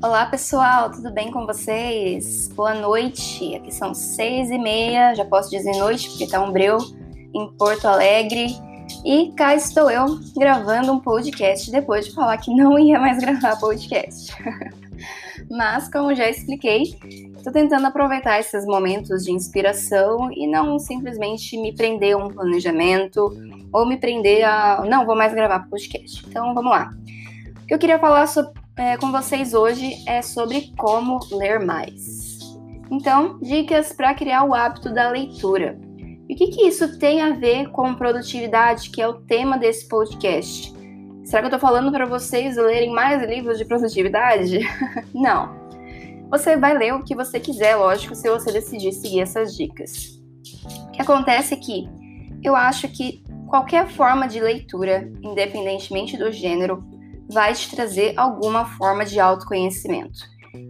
Olá pessoal, tudo bem com vocês? Boa noite, aqui são seis e meia, já posso dizer noite porque tá um breu em Porto Alegre e cá estou eu gravando um podcast depois de falar que não ia mais gravar podcast. Mas como já expliquei, estou tentando aproveitar esses momentos de inspiração e não simplesmente me prender a um planejamento ou me prender a não vou mais gravar podcast. Então vamos lá. O que eu queria falar sobre é, com vocês hoje é sobre como ler mais. Então, dicas para criar o hábito da leitura. E o que, que isso tem a ver com produtividade, que é o tema desse podcast? Será que eu estou falando para vocês lerem mais livros de produtividade? Não. Você vai ler o que você quiser, lógico, se você decidir seguir essas dicas. O que acontece é que eu acho que qualquer forma de leitura, independentemente do gênero, vai te trazer alguma forma de autoconhecimento.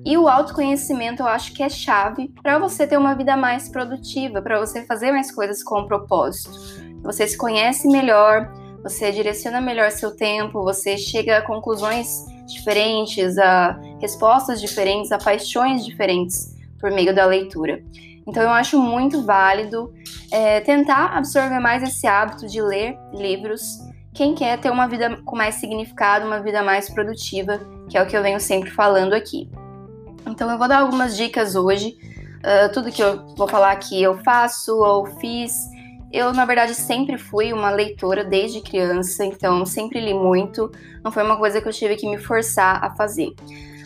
E o autoconhecimento eu acho que é chave para você ter uma vida mais produtiva, para você fazer mais coisas com propósito. Você se conhece melhor, você direciona melhor seu tempo, você chega a conclusões diferentes, a respostas diferentes, a paixões diferentes por meio da leitura. Então eu acho muito válido é, tentar absorver mais esse hábito de ler livros quem quer ter uma vida com mais significado, uma vida mais produtiva, que é o que eu venho sempre falando aqui. Então eu vou dar algumas dicas hoje. Uh, tudo que eu vou falar aqui eu faço ou fiz. Eu, na verdade, sempre fui uma leitora desde criança, então sempre li muito. Não foi uma coisa que eu tive que me forçar a fazer.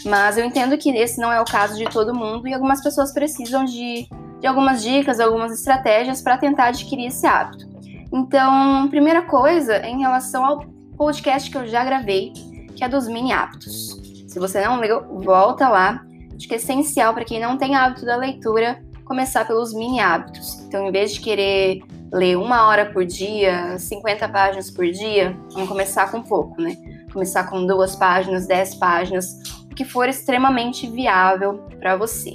Mas eu entendo que esse não é o caso de todo mundo e algumas pessoas precisam de, de algumas dicas, algumas estratégias para tentar adquirir esse hábito. Então, primeira coisa em relação ao podcast que eu já gravei, que é dos mini hábitos. Se você não leu, volta lá. Acho que é essencial para quem não tem hábito da leitura começar pelos mini hábitos. Então, em vez de querer ler uma hora por dia, 50 páginas por dia, vamos começar com pouco, né? Começar com duas páginas, dez páginas, o que for extremamente viável para você.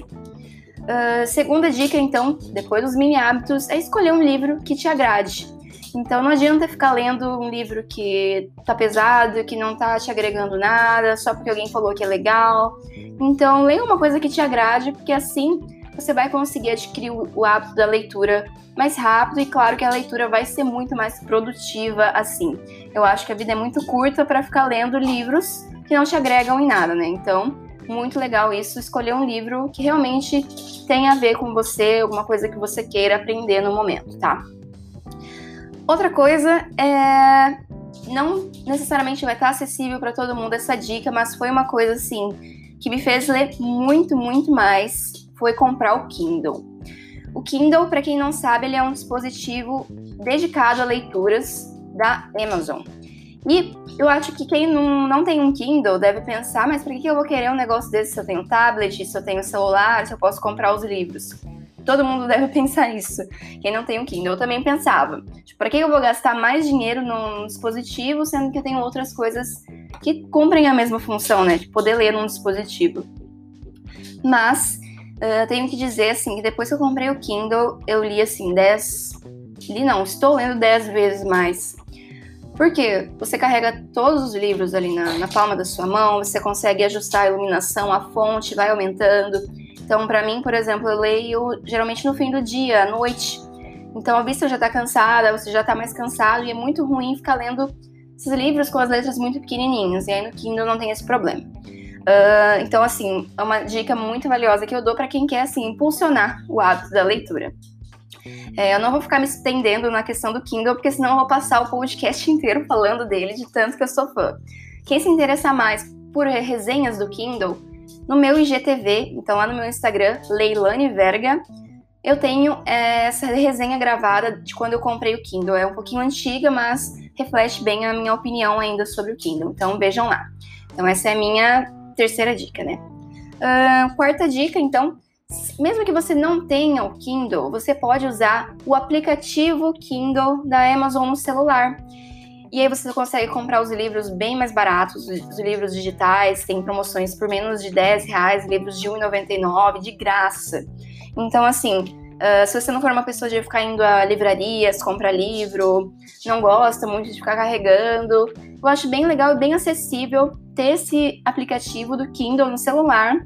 Uh, segunda dica, então, depois dos mini hábitos, é escolher um livro que te agrade. Então não adianta ficar lendo um livro que tá pesado, que não tá te agregando nada, só porque alguém falou que é legal. Então leia uma coisa que te agrade, porque assim você vai conseguir adquirir o hábito da leitura mais rápido e claro que a leitura vai ser muito mais produtiva assim. Eu acho que a vida é muito curta para ficar lendo livros que não te agregam em nada, né? Então, muito legal isso, escolher um livro que realmente tenha a ver com você, alguma coisa que você queira aprender no momento, tá? Outra coisa é. Não necessariamente vai estar acessível para todo mundo essa dica, mas foi uma coisa assim que me fez ler muito, muito mais. Foi comprar o Kindle. O Kindle, para quem não sabe, ele é um dispositivo dedicado a leituras da Amazon. E eu acho que quem não, não tem um Kindle deve pensar, mas por que eu vou querer um negócio desse se eu tenho tablet, se eu tenho celular, se eu posso comprar os livros? Todo mundo deve pensar isso. Quem não tem um Kindle, eu também pensava. Tipo, para que eu vou gastar mais dinheiro num dispositivo, sendo que eu tenho outras coisas que cumprem a mesma função, né? De poder ler num dispositivo. Mas, uh, tenho que dizer, assim, que depois que eu comprei o Kindle, eu li, assim, 10... Li não, estou lendo 10 vezes mais. Porque você carrega todos os livros ali na, na palma da sua mão, você consegue ajustar a iluminação, a fonte vai aumentando. Então, para mim, por exemplo, eu leio geralmente no fim do dia, à noite. Então, a vista já tá cansada, você já tá mais cansado e é muito ruim ficar lendo esses livros com as letras muito pequenininhas. E aí no Kindle não tem esse problema. Uh, então, assim, é uma dica muito valiosa que eu dou para quem quer, assim, impulsionar o hábito da leitura. É, eu não vou ficar me estendendo na questão do Kindle, porque senão eu vou passar o podcast inteiro falando dele, de tanto que eu sou fã. Quem se interessa mais por resenhas do Kindle, no meu IGTV, então lá no meu Instagram, Leilane Verga, eu tenho é, essa resenha gravada de quando eu comprei o Kindle. É um pouquinho antiga, mas reflete bem a minha opinião ainda sobre o Kindle. Então vejam lá. Então essa é a minha terceira dica, né? Uh, quarta dica, então, mesmo que você não tenha o Kindle, você pode usar o aplicativo Kindle da Amazon no celular. E aí você consegue comprar os livros bem mais baratos, os livros digitais, tem promoções por menos de 10 reais, livros de R$1,99, de graça. Então, assim, Uh, se você não for uma pessoa de ficar indo a livrarias, comprar livro, não gosta muito de ficar carregando, eu acho bem legal e bem acessível ter esse aplicativo do Kindle no celular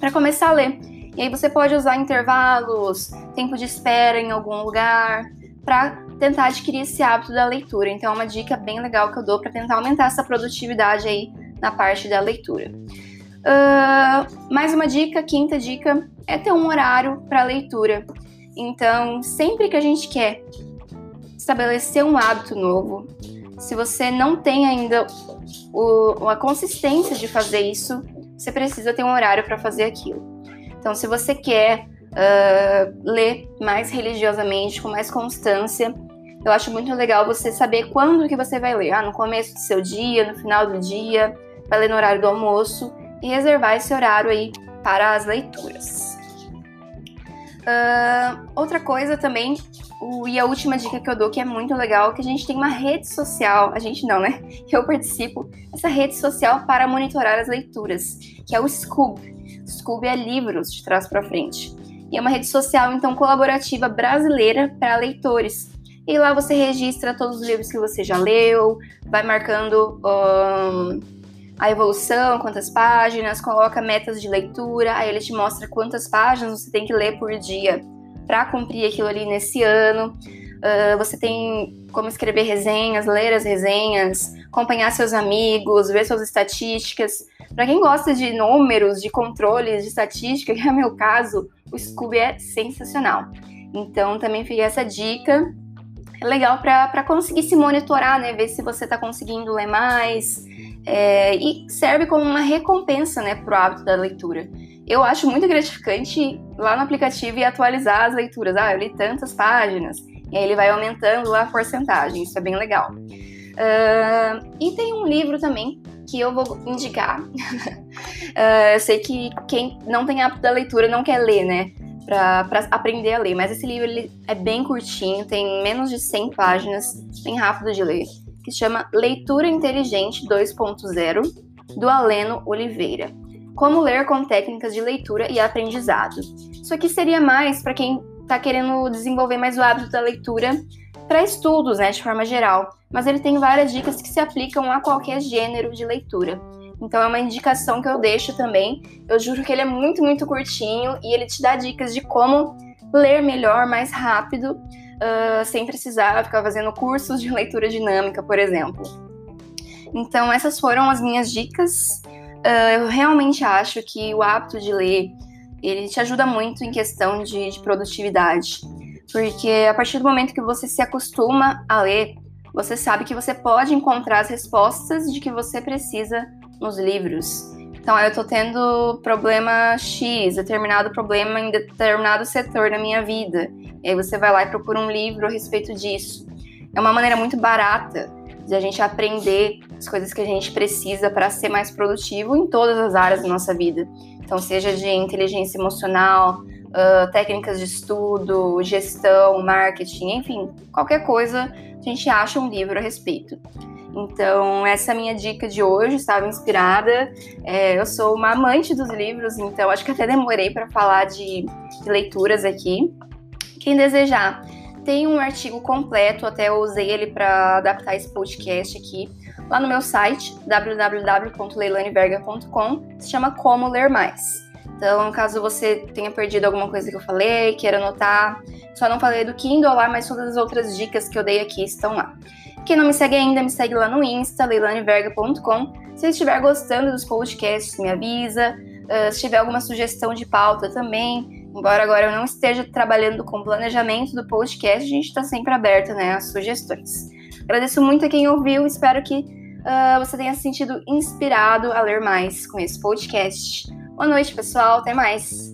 para começar a ler. E aí você pode usar intervalos, tempo de espera em algum lugar, para tentar adquirir esse hábito da leitura. Então é uma dica bem legal que eu dou para tentar aumentar essa produtividade aí na parte da leitura. Uh, mais uma dica, quinta dica, é ter um horário para leitura. Então, sempre que a gente quer estabelecer um hábito novo, se você não tem ainda o, a consistência de fazer isso, você precisa ter um horário para fazer aquilo. Então, se você quer uh, ler mais religiosamente, com mais constância, eu acho muito legal você saber quando que você vai ler. Ah, no começo do seu dia, no final do dia, vai ler no horário do almoço e reservar esse horário aí para as leituras. Uh, outra coisa também, o, e a última dica que eu dou que é muito legal, que a gente tem uma rede social, a gente não, né? Eu participo essa rede social para monitorar as leituras, que é o Scoob. Scoob é livros de trás para frente. E é uma rede social, então, colaborativa brasileira para leitores. E lá você registra todos os livros que você já leu, vai marcando um, a evolução, quantas páginas, coloca metas de leitura, aí ele te mostra quantas páginas você tem que ler por dia para cumprir aquilo ali nesse ano. Uh, você tem como escrever resenhas, ler as resenhas, acompanhar seus amigos, ver suas estatísticas. Para quem gosta de números, de controles, de estatística, que é o meu caso, o Scooby é sensacional. Então também fica essa dica. É legal para conseguir se monitorar, né? Ver se você está conseguindo ler mais, é, e serve como uma recompensa né, para o hábito da leitura. Eu acho muito gratificante lá no aplicativo e atualizar as leituras. Ah, eu li tantas páginas, e aí ele vai aumentando lá a porcentagem, isso é bem legal. Uh, e tem um livro também que eu vou indicar. uh, eu sei que quem não tem hábito da leitura não quer ler, né? Para aprender a ler, mas esse livro ele é bem curtinho, tem menos de 100 páginas, bem rápido de ler que chama Leitura Inteligente 2.0, do Aleno Oliveira. Como ler com técnicas de leitura e aprendizado. Isso aqui seria mais para quem está querendo desenvolver mais o hábito da leitura para estudos, né, de forma geral. Mas ele tem várias dicas que se aplicam a qualquer gênero de leitura. Então é uma indicação que eu deixo também. Eu juro que ele é muito, muito curtinho e ele te dá dicas de como ler melhor, mais rápido, uh, sem precisar ficar fazendo cursos de leitura dinâmica, por exemplo. Então, essas foram as minhas dicas. Uh, eu realmente acho que o hábito de ler ele te ajuda muito em questão de, de produtividade, porque a partir do momento que você se acostuma a ler, você sabe que você pode encontrar as respostas de que você precisa nos livros. Então, eu tô tendo problema X, determinado problema em determinado setor da minha vida. E aí você vai lá e procura um livro a respeito disso. É uma maneira muito barata de a gente aprender as coisas que a gente precisa para ser mais produtivo em todas as áreas da nossa vida. Então, seja de inteligência emocional, uh, técnicas de estudo, gestão, marketing, enfim, qualquer coisa, a gente acha um livro a respeito. Então, essa é a minha dica de hoje, estava inspirada. É, eu sou uma amante dos livros, então acho que até demorei para falar de, de, leituras aqui. Quem desejar, tem um artigo completo, até eu usei ele para adaptar esse podcast aqui, lá no meu site, www.leilaneverga.com, se chama Como Ler Mais. Então, caso você tenha perdido alguma coisa que eu falei, queira anotar, só não falei do Kindle lá, mas todas as outras dicas que eu dei aqui estão lá. Quem não me segue ainda, me segue lá no Insta, leilaneverga.com. Se estiver gostando dos podcasts, me avisa. Uh, se tiver alguma sugestão de pauta também, embora agora eu não esteja trabalhando com planejamento do podcast, a gente está sempre aberto né, às sugestões. Agradeço muito a quem ouviu, espero que uh, você tenha se sentido inspirado a ler mais com esse podcast. Boa noite, pessoal, até mais!